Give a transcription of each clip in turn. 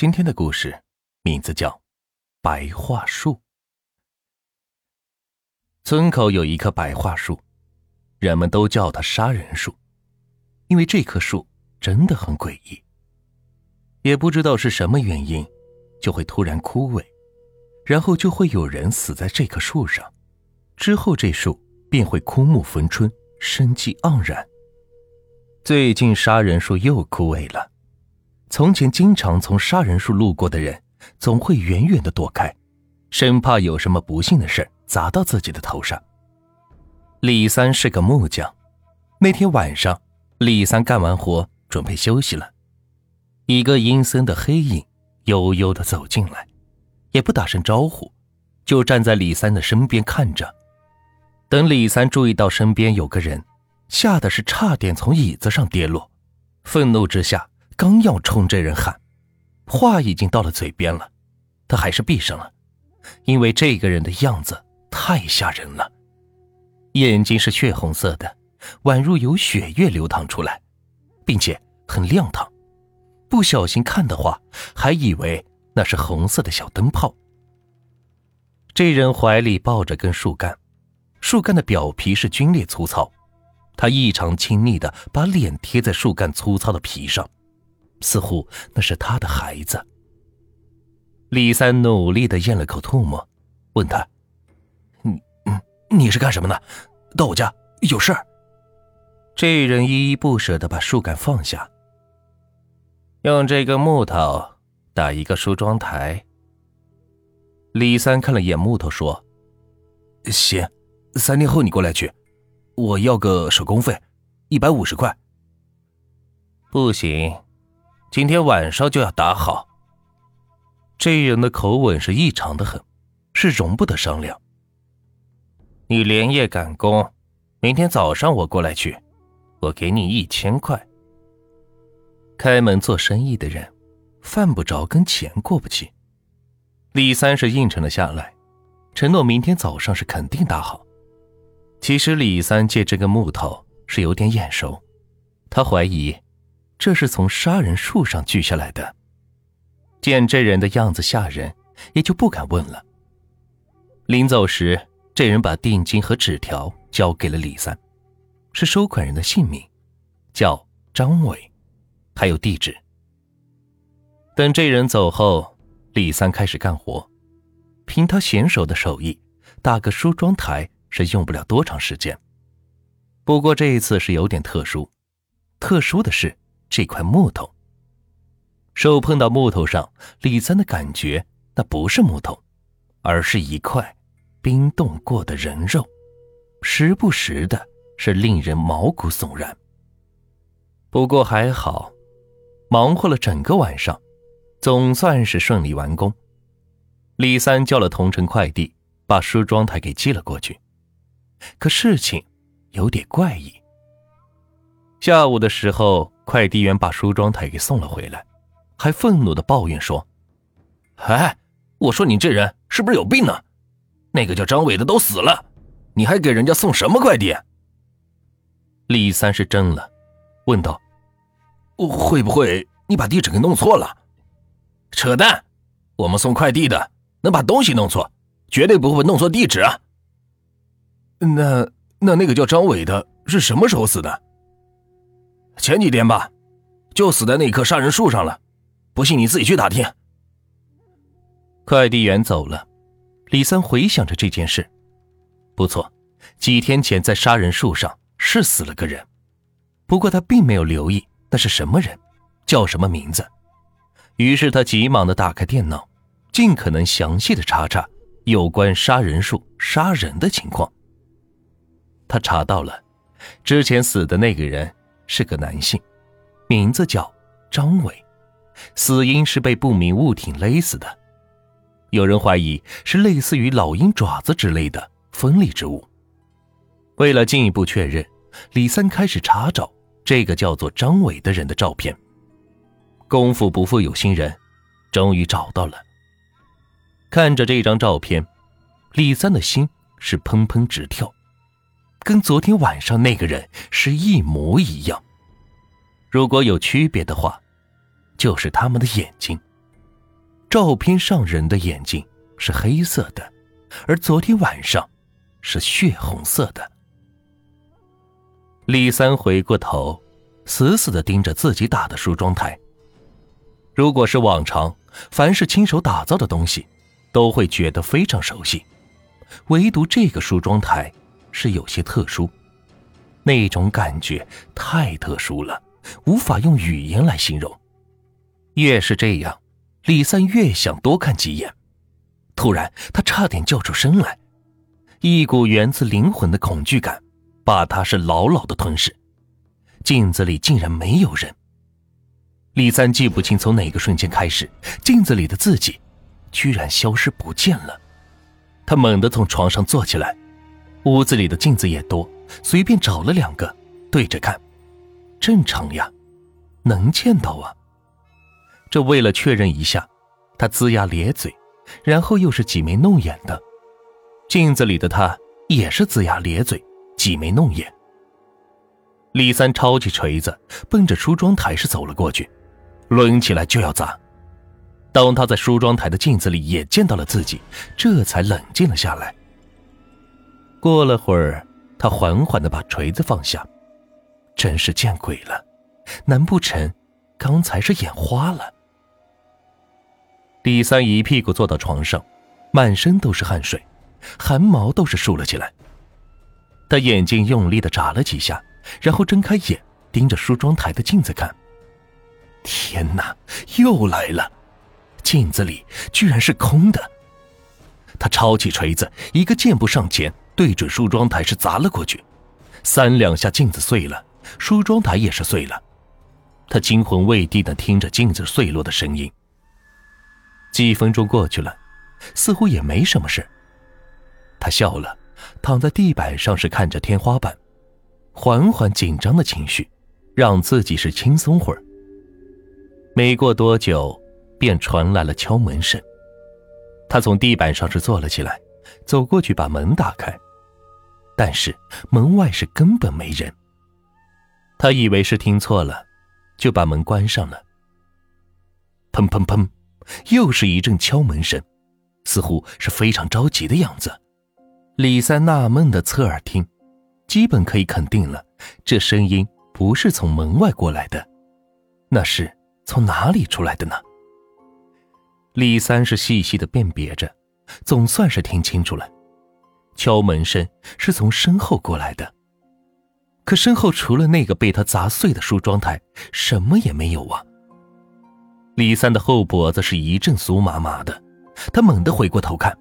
今天的故事名字叫《白桦树》。村口有一棵白桦树，人们都叫它“杀人树”，因为这棵树真的很诡异。也不知道是什么原因，就会突然枯萎，然后就会有人死在这棵树上，之后这树便会枯木逢春，生机盎然。最近杀人树又枯萎了。从前经常从杀人树路过的人，总会远远的躲开，生怕有什么不幸的事砸到自己的头上。李三是个木匠，那天晚上，李三干完活准备休息了，一个阴森的黑影悠悠的走进来，也不打声招呼，就站在李三的身边看着。等李三注意到身边有个人，吓得是差点从椅子上跌落，愤怒之下。刚要冲这人喊，话已经到了嘴边了，他还是闭上了，因为这个人的样子太吓人了，眼睛是血红色的，宛如有血液流淌出来，并且很亮堂，不小心看的话，还以为那是红色的小灯泡。这人怀里抱着根树干，树干的表皮是皲裂粗糙，他异常亲昵的把脸贴在树干粗糙的皮上。似乎那是他的孩子。李三努力的咽了口唾沫，问他：“你，你是干什么的？到我家有事儿？”这人依依不舍的把树干放下，用这个木头打一个梳妆台。李三看了眼木头，说：“行，三天后你过来取，我要个手工费，一百五十块。”不行。今天晚上就要打好。这人的口吻是异常的很，是容不得商量。你连夜赶工，明天早上我过来取，我给你一千块。开门做生意的人，犯不着跟钱过不去。李三是应承了下来，承诺明天早上是肯定打好。其实李三借这个木头是有点眼熟，他怀疑。这是从杀人树上锯下来的。见这人的样子吓人，也就不敢问了。临走时，这人把定金和纸条交给了李三，是收款人的姓名，叫张伟，还有地址。等这人走后，李三开始干活。凭他娴熟的手艺，打个梳妆台是用不了多长时间。不过这一次是有点特殊，特殊的是。这块木头，手碰到木头上，李三的感觉那不是木头，而是一块冰冻过的人肉，时不时的是令人毛骨悚然。不过还好，忙活了整个晚上，总算是顺利完工。李三叫了同城快递，把梳妆台给寄了过去。可事情有点怪异。下午的时候。快递员把梳妆台给送了回来，还愤怒的抱怨说：“哎，我说你这人是不是有病呢？那个叫张伟的都死了，你还给人家送什么快递？”李三是怔了，问道：“会不会你把地址给弄错了？”“扯淡！我们送快递的能把东西弄错，绝对不会弄错地址啊。”“那那那个叫张伟的是什么时候死的？”前几天吧，就死在那棵杀人树上了。不信你自己去打听。快递员走了，李三回想着这件事，不错，几天前在杀人树上是死了个人，不过他并没有留意那是什么人，叫什么名字。于是他急忙的打开电脑，尽可能详细的查查有关杀人树杀人的情况。他查到了，之前死的那个人。是个男性，名字叫张伟，死因是被不明物体勒死的。有人怀疑是类似于老鹰爪子之类的锋利之物。为了进一步确认，李三开始查找这个叫做张伟的人的照片。功夫不负有心人，终于找到了。看着这张照片，李三的心是砰砰直跳。跟昨天晚上那个人是一模一样。如果有区别的话，就是他们的眼睛，照片上人的眼睛是黑色的，而昨天晚上是血红色的。李三回过头，死死的盯着自己打的梳妆台。如果是往常，凡是亲手打造的东西，都会觉得非常熟悉，唯独这个梳妆台是有些特殊，那种感觉太特殊了，无法用语言来形容。越是这样。李三越想多看几眼，突然他差点叫出声来，一股源自灵魂的恐惧感把他是牢牢的吞噬。镜子里竟然没有人。李三记不清从哪个瞬间开始，镜子里的自己居然消失不见了。他猛地从床上坐起来，屋子里的镜子也多，随便找了两个对着看，正常呀，能见到啊。这为了确认一下，他龇牙咧嘴，然后又是挤眉弄眼的。镜子里的他也是龇牙咧嘴，挤眉弄眼。李三抄起锤子，奔着梳妆台是走了过去，抡起来就要砸。当他在梳妆台的镜子里也见到了自己，这才冷静了下来。过了会儿，他缓缓的把锤子放下，真是见鬼了！难不成刚才是眼花了？李三一屁股坐到床上，满身都是汗水，汗毛都是竖了起来。他眼睛用力的眨了几下，然后睁开眼，盯着梳妆台的镜子看。天哪，又来了！镜子里居然是空的。他抄起锤子，一个箭步上前，对准梳妆台是砸了过去。三两下，镜子碎了，梳妆台也是碎了。他惊魂未定的听着镜子碎落的声音。几分钟过去了，似乎也没什么事。他笑了，躺在地板上是看着天花板，缓缓紧张的情绪，让自己是轻松会儿。没过多久，便传来了敲门声。他从地板上是坐了起来，走过去把门打开，但是门外是根本没人。他以为是听错了，就把门关上了。砰砰砰。又是一阵敲门声，似乎是非常着急的样子。李三纳闷的侧耳听，基本可以肯定了，这声音不是从门外过来的，那是从哪里出来的呢？李三是细细的辨别着，总算是听清楚了，敲门声是从身后过来的。可身后除了那个被他砸碎的梳妆台，什么也没有啊。李三的后脖子是一阵酥麻麻的，他猛地回过头看，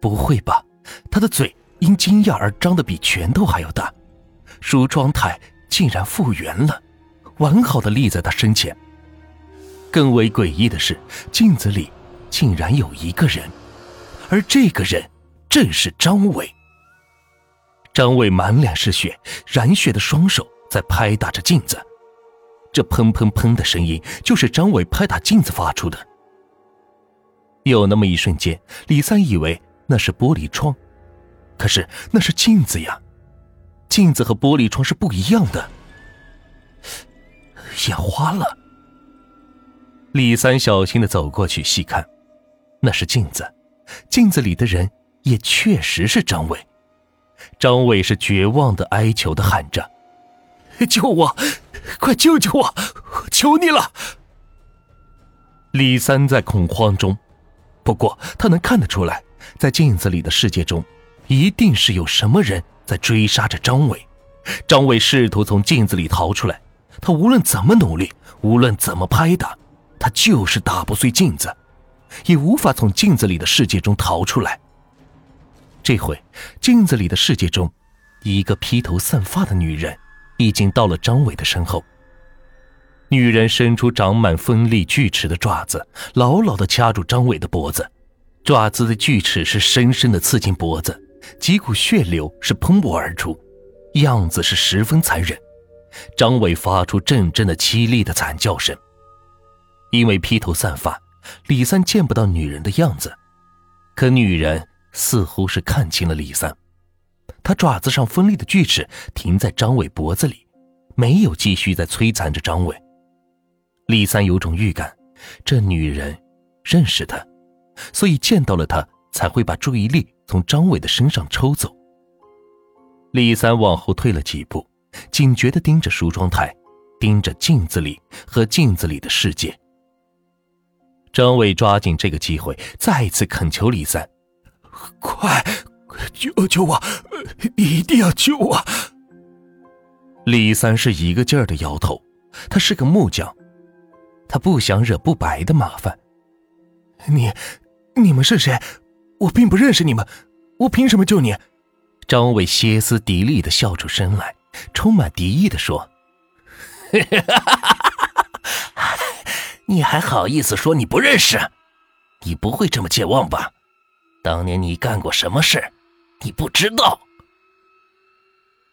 不会吧？他的嘴因惊讶而张得比拳头还要大，梳妆台竟然复原了，完好的立在他身前。更为诡异的是，镜子里竟然有一个人，而这个人正是张伟。张伟满脸是血，染血的双手在拍打着镜子。这砰砰砰的声音就是张伟拍打镜子发出的。有那么一瞬间，李三以为那是玻璃窗，可是那是镜子呀，镜子和玻璃窗是不一样的。眼花了。李三小心的走过去细看，那是镜子，镜子里的人也确实是张伟。张伟是绝望的哀求的喊着：“救我！”快救救我！求你了！李三在恐慌中，不过他能看得出来，在镜子里的世界中，一定是有什么人在追杀着张伟。张伟试图从镜子里逃出来，他无论怎么努力，无论怎么拍打，他就是打不碎镜子，也无法从镜子里的世界中逃出来。这回，镜子里的世界中，一个披头散发的女人。已经到了张伟的身后。女人伸出长满锋利锯齿的爪子，牢牢地掐住张伟的脖子，爪子的锯齿是深深地刺进脖子，几股血流是喷薄而出，样子是十分残忍。张伟发出阵阵的凄厉的惨叫声。因为披头散发，李三见不到女人的样子，可女人似乎是看清了李三。他爪子上锋利的锯齿停在张伟脖子里，没有继续在摧残着张伟。李三有种预感，这女人认识他，所以见到了他才会把注意力从张伟的身上抽走。李三往后退了几步，警觉地盯着梳妆台，盯着镜子里和镜子里的世界。张伟抓紧这个机会，再次恳求李三：“快，救救我！一定要救我！”李三是一个劲儿的摇头，他是个木匠，他不想惹不白的麻烦。你，你们是谁？我并不认识你们，我凭什么救你？张伟歇斯底里的笑出声来，充满敌意的说：“ 你还好意思说你不认识？你不会这么健忘吧？当年你干过什么事？你不知道？”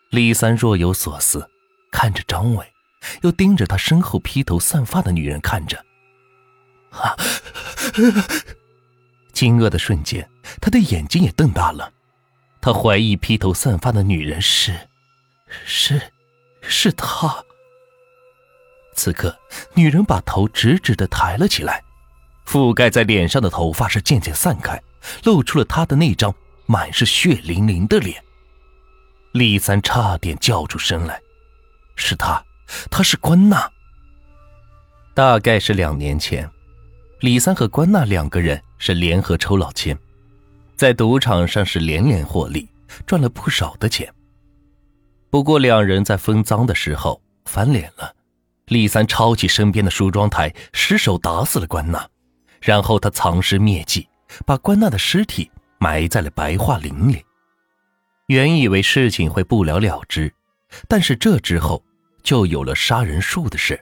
李三若有所思，看着张伟，又盯着他身后披头散发的女人看着。啊！惊愕的瞬间，他的眼睛也瞪大了。他怀疑披头散发的女人是，是，是他。此刻，女人把头直直的抬了起来，覆盖在脸上的头发是渐渐散开，露出了他的那张满是血淋淋的脸。李三差点叫出声来，是他，他是关娜。大概是两年前，李三和关娜两个人是联合抽老千，在赌场上是连连获利，赚了不少的钱。不过两人在分赃的时候翻脸了，李三抄起身边的梳妆台，失手打死了关娜，然后他藏尸灭迹，把关娜的尸体埋在了白桦林里。原以为事情会不了了之，但是这之后就有了杀人树的事。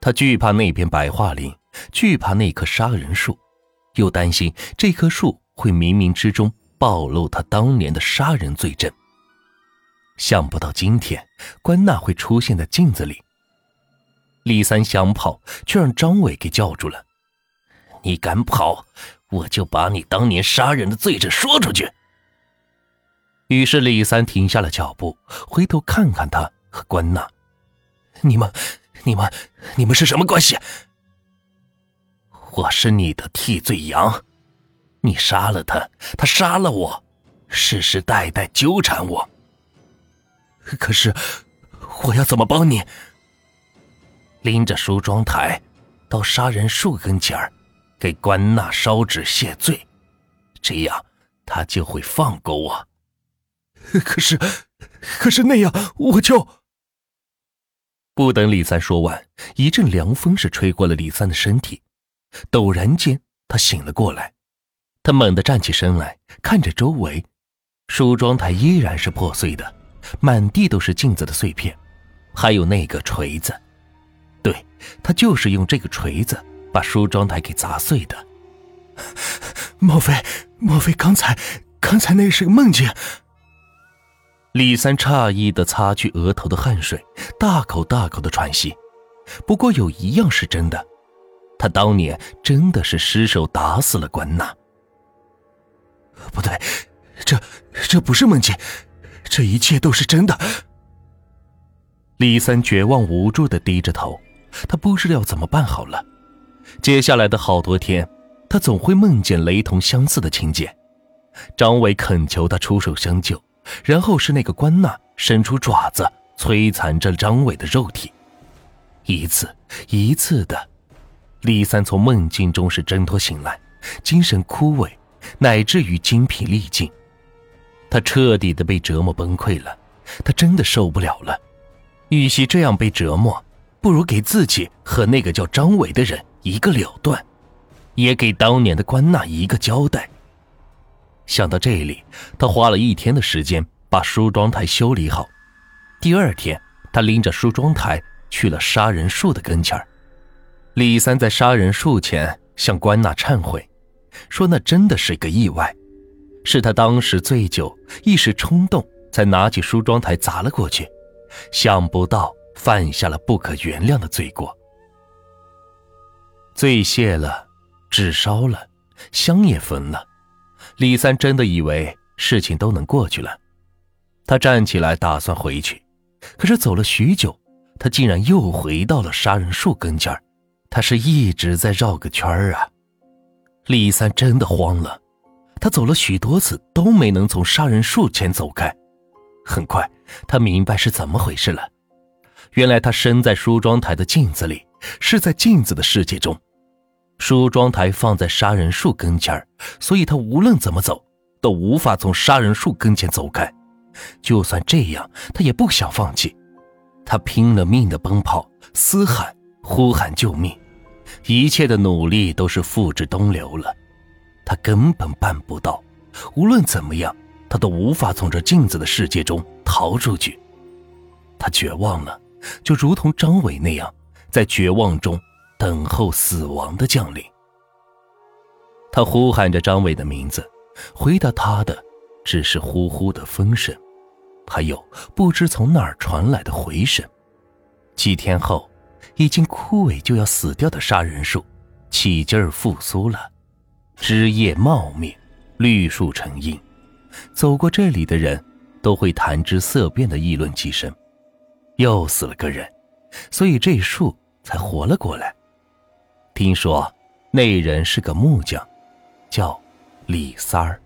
他惧怕那片白桦林，惧怕那棵杀人树，又担心这棵树会冥冥之中暴露他当年的杀人罪证。想不到今天关娜会出现在镜子里。李三想跑，却让张伟给叫住了：“你敢跑，我就把你当年杀人的罪证说出去。”于是李三停下了脚步，回头看看他和关娜：“你们，你们，你们是什么关系？”“我是你的替罪羊，你杀了他，他杀了我，世世代代纠缠我。可是，我要怎么帮你？”拎着梳妆台，到杀人树跟前儿，给关娜烧纸谢罪，这样他就会放过我。可是，可是那样我就……不等李三说完，一阵凉风是吹过了李三的身体，陡然间他醒了过来，他猛地站起身来，看着周围，梳妆台依然是破碎的，满地都是镜子的碎片，还有那个锤子，对他就是用这个锤子把梳妆台给砸碎的。莫非，莫非刚才，刚才那是个梦境？李三诧异的擦去额头的汗水，大口大口的喘息。不过有一样是真的，他当年真的是失手打死了关娜。不对，这这不是梦境，这一切都是真的。李三绝望无助的低着头，他不知道怎么办好了。接下来的好多天，他总会梦见雷同相似的情节。张伟恳求他出手相救。然后是那个关娜伸出爪子摧残着张伟的肉体，一次一次的，李三从梦境中是挣脱醒来，精神枯萎，乃至于精疲力尽，他彻底的被折磨崩溃了，他真的受不了了，与其这样被折磨，不如给自己和那个叫张伟的人一个了断，也给当年的关娜一个交代。想到这里，他花了一天的时间把梳妆台修理好。第二天，他拎着梳妆台去了杀人树的跟前李三在杀人树前向关娜忏悔，说那真的是个意外，是他当时醉酒一时冲动，才拿起梳妆台砸了过去，想不到犯下了不可原谅的罪过。醉谢了，纸烧了，香也焚了。李三真的以为事情都能过去了，他站起来打算回去，可是走了许久，他竟然又回到了杀人树跟前他是一直在绕个圈儿啊。李三真的慌了，他走了许多次都没能从杀人树前走开。很快，他明白是怎么回事了。原来他身在梳妆台的镜子里，是在镜子的世界中。梳妆台放在杀人树跟前所以他无论怎么走，都无法从杀人树跟前走开。就算这样，他也不想放弃。他拼了命的奔跑、嘶喊、呼喊救命，一切的努力都是付之东流了。他根本办不到。无论怎么样，他都无法从这镜子的世界中逃出去。他绝望了，就如同张伟那样，在绝望中。等候死亡的降临。他呼喊着张伟的名字，回答他的只是呼呼的风声，还有不知从哪儿传来的回声。几天后，已经枯萎就要死掉的杀人树，起劲儿复苏了，枝叶茂密，绿树成荫。走过这里的人都会谈之色变的议论几声。又死了个人，所以这树才活了过来。听说那人是个木匠，叫李三儿。